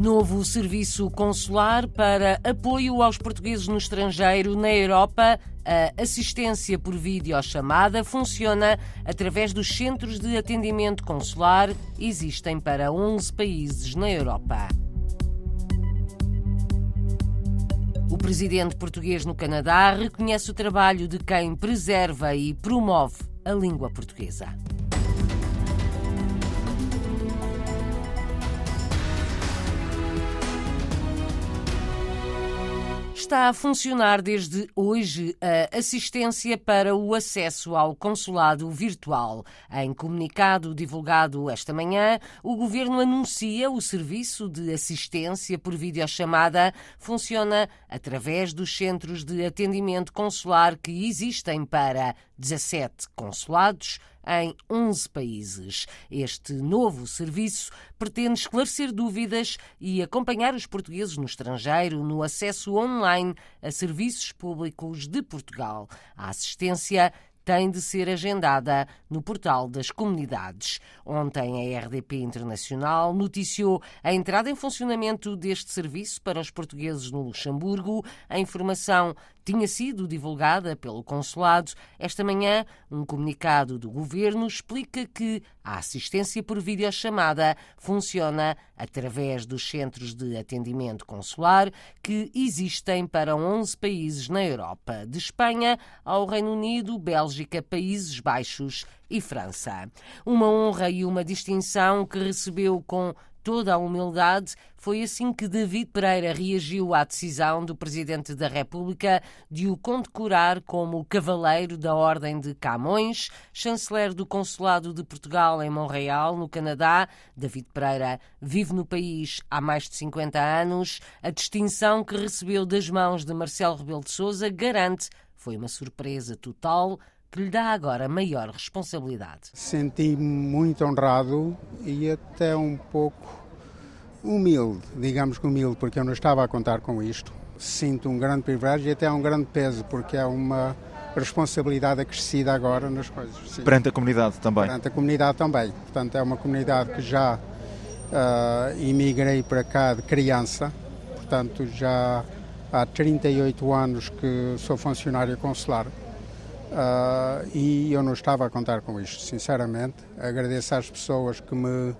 Novo serviço consular para apoio aos portugueses no estrangeiro na Europa. A assistência por videochamada funciona através dos centros de atendimento consular. Existem para 11 países na Europa. O presidente português no Canadá reconhece o trabalho de quem preserva e promove a língua portuguesa. Está a funcionar desde hoje a assistência para o acesso ao consulado virtual. Em comunicado divulgado esta manhã, o governo anuncia o serviço de assistência por videochamada funciona através dos centros de atendimento consular que existem para 17 consulados em 11 países. Este novo serviço pretende esclarecer dúvidas e acompanhar os portugueses no estrangeiro no acesso online a serviços públicos de Portugal. A assistência tem de ser agendada no portal das comunidades. Ontem, a RDP Internacional noticiou a entrada em funcionamento deste serviço para os portugueses no Luxemburgo. A informação tinha sido divulgada pelo consulado. Esta manhã, um comunicado do governo explica que a assistência por videochamada funciona através dos centros de atendimento consular que existem para 11 países na Europa, de Espanha ao Reino Unido, Bélgica, Países Baixos e França. Uma honra e uma distinção que recebeu com toda a humildade, foi assim que David Pereira reagiu à decisão do Presidente da República de o condecorar como Cavaleiro da Ordem de Camões, chanceler do Consulado de Portugal em Montreal, no Canadá. David Pereira vive no país há mais de 50 anos. A distinção que recebeu das mãos de Marcelo Rebelo de Sousa garante foi uma surpresa total que lhe dá agora maior responsabilidade. Senti-me muito honrado e até um pouco humilde, digamos que humilde, porque eu não estava a contar com isto. Sinto um grande privilégio e até um grande peso, porque é uma responsabilidade acrescida agora nas coisas. Sim. Perante a comunidade também? Perante a comunidade também. Portanto, é uma comunidade que já uh, imigrei para cá de criança, portanto, já há 38 anos que sou funcionário consular. Uh, e eu não estava a contar com isto, sinceramente. Agradeço às pessoas que me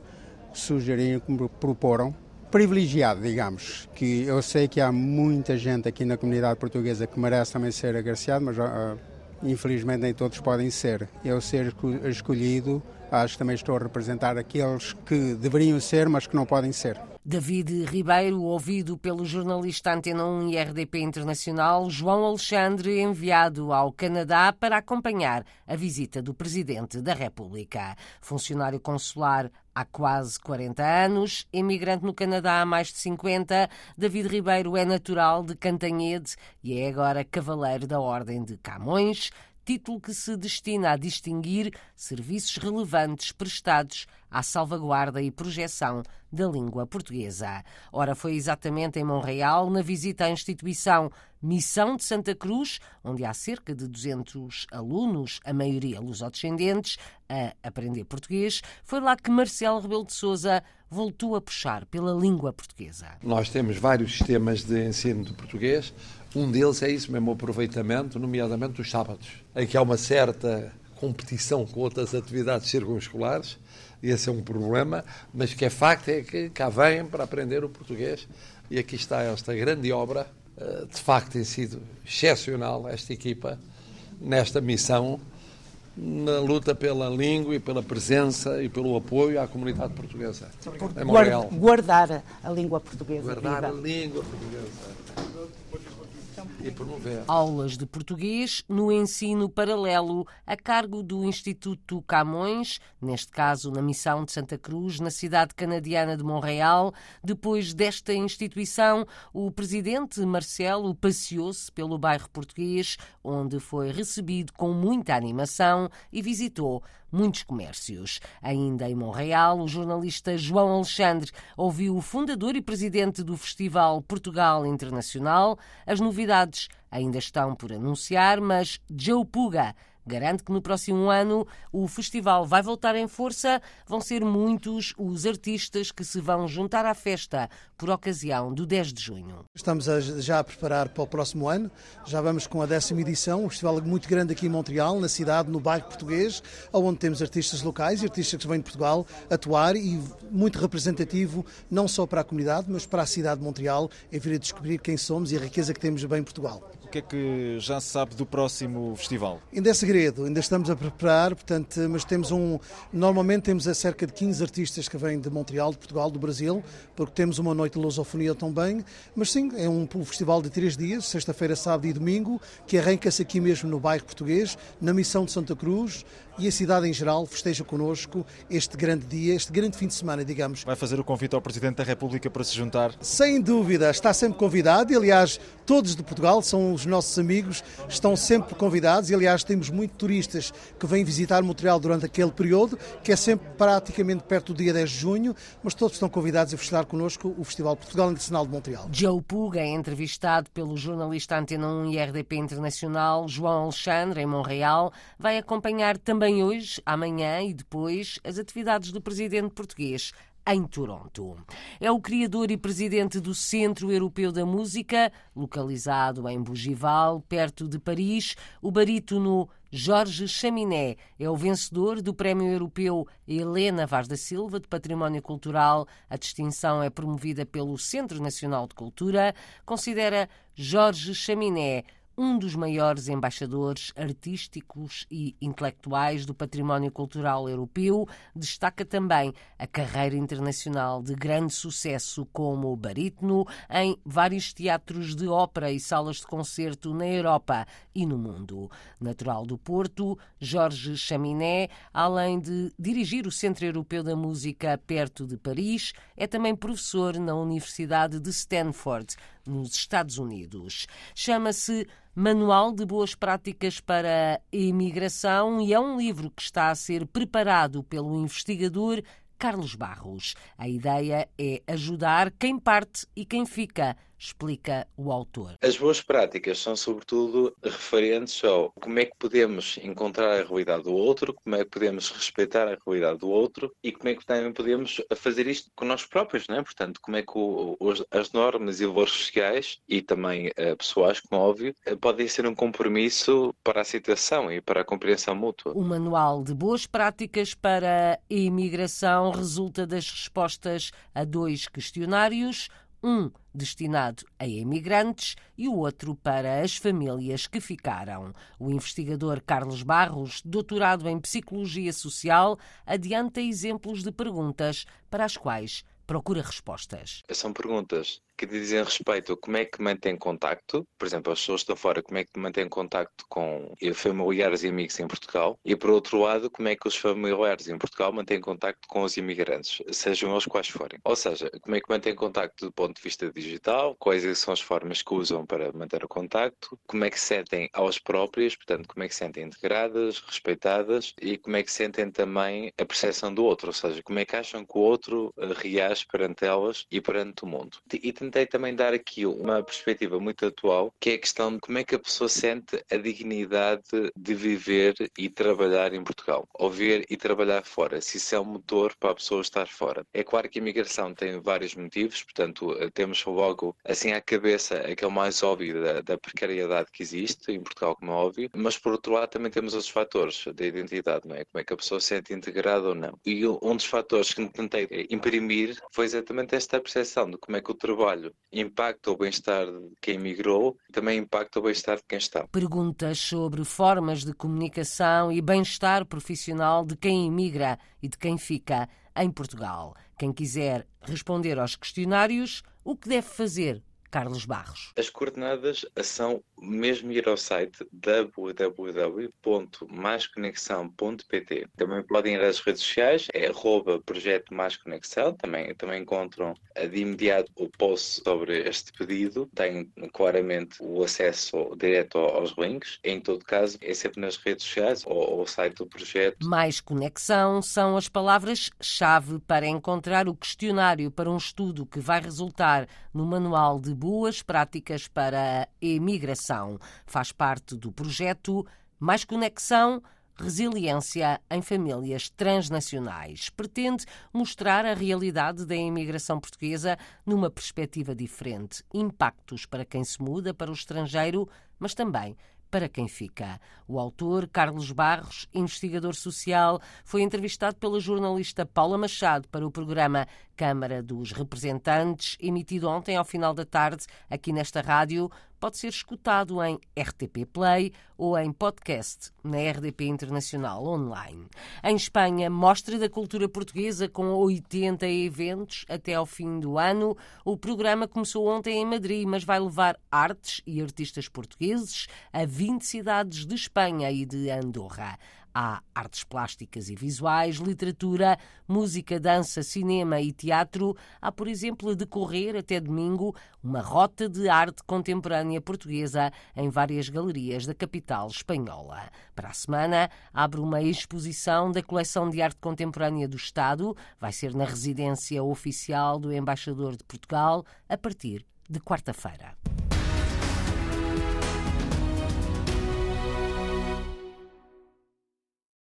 sugeriram, que me proporam. Privilegiado, digamos, que eu sei que há muita gente aqui na comunidade portuguesa que merece também ser agraciado, mas uh, infelizmente nem todos podem ser. Eu ser escolhido, acho que também estou a representar aqueles que deveriam ser, mas que não podem ser. David Ribeiro, ouvido pelo jornalista Antena 1 e RDP Internacional, João Alexandre, enviado ao Canadá para acompanhar a visita do Presidente da República. Funcionário consular há quase 40 anos, emigrante no Canadá há mais de 50, David Ribeiro é natural de Cantanhede e é agora cavaleiro da Ordem de Camões, título que se destina a distinguir serviços relevantes prestados à salvaguarda e projeção da língua portuguesa. Ora, foi exatamente em Montreal, na visita à instituição Missão de Santa Cruz, onde há cerca de 200 alunos, a maioria lusodescendentes, a aprender português, foi lá que Marcelo Rebelo de Sousa voltou a puxar pela língua portuguesa. Nós temos vários sistemas de ensino de português, um deles é isso mesmo, o aproveitamento, nomeadamente os sábados, em que há uma certa competição com outras atividades circunscolares, esse é um problema, mas que é facto é que cá vêm para aprender o português. E aqui está esta grande obra, eh, de facto tem sido excepcional esta equipa nesta missão na luta pela língua e pela presença e pelo apoio à comunidade portuguesa. Por guardar a língua portuguesa. Guardar viva. a língua portuguesa e promover. Aulas de português no ensino paralelo a cargo do Instituto Camões, neste caso na Missão de Santa Cruz, na cidade canadiana de Montreal. Depois desta instituição, o presidente Marcelo passeou-se pelo bairro português, onde foi recebido com muita animação e visitou muitos comércios. Ainda em Montreal, o jornalista João Alexandre ouviu o fundador e presidente do Festival Portugal Internacional. As novidades ainda estão por anunciar, mas Joe Puga garante que no próximo ano o festival vai voltar em força. Vão ser muitos os artistas que se vão juntar à festa por ocasião do 10 de junho. Estamos a, já a preparar para o próximo ano. Já vamos com a décima edição. Um festival muito grande aqui em Montreal, na cidade, no bairro português, onde temos artistas locais e artistas que vêm de Portugal atuar e muito representativo, não só para a comunidade, mas para a cidade de Montreal, em vir a descobrir quem somos e a riqueza que temos bem em Portugal. O que é que já se sabe do próximo festival? Ainda é segredo, ainda estamos a preparar, portanto, mas temos um. Normalmente temos a cerca de 15 artistas que vêm de Montreal, de Portugal, do Brasil, porque temos uma noite de lusofonia também. Mas sim, é um, um festival de três dias, sexta-feira, sábado e domingo, que arranca-se aqui mesmo no bairro português, na Missão de Santa Cruz, e a cidade em geral festeja connosco este grande dia, este grande fim de semana, digamos. Vai fazer o convite ao Presidente da República para se juntar? Sem dúvida, está sempre convidado e, aliás, todos de Portugal são os nossos amigos, estão sempre convidados e, aliás, temos muitos turistas que vêm visitar Montreal durante aquele período, que é sempre praticamente perto do dia 10 de junho, mas todos estão convidados a festejar connosco o Festival Portugal Internacional de Montreal. Joe Puga é entrevistado pelo jornalista Antena 1 e RDP Internacional João Alexandre, em Montreal, vai acompanhar também hoje, amanhã e depois as atividades do presidente português em Toronto. É o criador e presidente do Centro Europeu da Música, localizado em Bougival, perto de Paris. O barítono Jorge Chaminé é o vencedor do Prémio Europeu Helena Vaz da Silva de Património Cultural. A distinção é promovida pelo Centro Nacional de Cultura. Considera Jorge Chaminé um dos maiores embaixadores artísticos e intelectuais do património cultural europeu, destaca também a carreira internacional de grande sucesso como barítono em vários teatros de ópera e salas de concerto na Europa e no mundo. Natural do Porto, Jorge Chaminé, além de dirigir o Centro Europeu da Música perto de Paris, é também professor na Universidade de Stanford, nos Estados Unidos. Chama-se Manual de Boas Práticas para a Imigração e é um livro que está a ser preparado pelo investigador Carlos Barros. A ideia é ajudar quem parte e quem fica explica o autor. As boas práticas são, sobretudo, referentes ao como é que podemos encontrar a realidade do outro, como é que podemos respeitar a realidade do outro e como é que também podemos fazer isto com nós próprios, não é? Portanto, como é que o, os, as normas e valores sociais e também uh, pessoais, como é óbvio, uh, podem ser um compromisso para a situação e para a compreensão mútua. O manual de boas práticas para a imigração resulta das respostas a dois questionários um destinado a imigrantes e o outro para as famílias que ficaram. O investigador Carlos Barros, doutorado em Psicologia Social, adianta exemplos de perguntas para as quais procura respostas. São perguntas que dizem respeito a como é que mantém contacto, por exemplo, as pessoas estão fora, como é que mantém contacto com familiares e amigos em Portugal, e por outro lado, como é que os familiares em Portugal mantêm contacto com os imigrantes, sejam eles quais forem. Ou seja, como é que mantém contacto do ponto de vista digital, quais são as formas que usam para manter o contacto, como é que se sentem aos próprios, portanto, como é que se sentem integradas, respeitadas? E como é que sentem também a percepção do outro, ou seja, como é que acham que o outro reage perante elas e perante o mundo. E tentei também dar aqui uma perspectiva muito atual, que é a questão de como é que a pessoa sente a dignidade de viver e trabalhar em Portugal, ou ver e trabalhar fora, se isso é um motor para a pessoa estar fora. É claro que a imigração tem vários motivos, portanto, temos logo assim à cabeça aquele mais óbvio da, da precariedade que existe em Portugal, como é óbvio, mas por outro lado também temos outros fatores da identidade, não é? Como é que a pessoa se sente integrada ou não. E um dos fatores que tentei imprimir foi exatamente esta percepção de como é que o trabalho impacta o bem-estar de quem migrou também impacta o bem-estar de quem está. Perguntas sobre formas de comunicação e bem-estar profissional de quem imigra e de quem fica em Portugal. Quem quiser responder aos questionários, o que deve fazer? Carlos Barros. As coordenadas são mesmo ir ao site www.maisconexão.pt. Também podem ir às redes sociais, é arroba projeto Mais Conexão, também, também encontram de imediato o post sobre este pedido, tem claramente o acesso direto aos links, em todo caso é sempre nas redes sociais ou ao site do projeto. Mais Conexão são as palavras-chave para encontrar o questionário para um estudo que vai resultar no Manual de Boas Práticas para a Emigração. Faz parte do projeto Mais conexão, resiliência em famílias transnacionais. Pretende mostrar a realidade da imigração portuguesa numa perspectiva diferente. Impactos para quem se muda para o estrangeiro, mas também para quem fica. O autor, Carlos Barros, investigador social, foi entrevistado pela jornalista Paula Machado para o programa Câmara dos Representantes, emitido ontem ao final da tarde aqui nesta rádio. Pode ser escutado em RTP Play ou em podcast na RDP Internacional Online. Em Espanha, Mostra da Cultura Portuguesa com 80 eventos até ao fim do ano. O programa começou ontem em Madrid, mas vai levar artes e artistas portugueses a 20 cidades de Espanha e de Andorra. Há artes plásticas e visuais, literatura, música, dança, cinema e teatro. Há, por exemplo, a decorrer até domingo uma rota de arte contemporânea portuguesa em várias galerias da capital espanhola. Para a semana, abre uma exposição da coleção de arte contemporânea do Estado. Vai ser na residência oficial do embaixador de Portugal a partir de quarta-feira.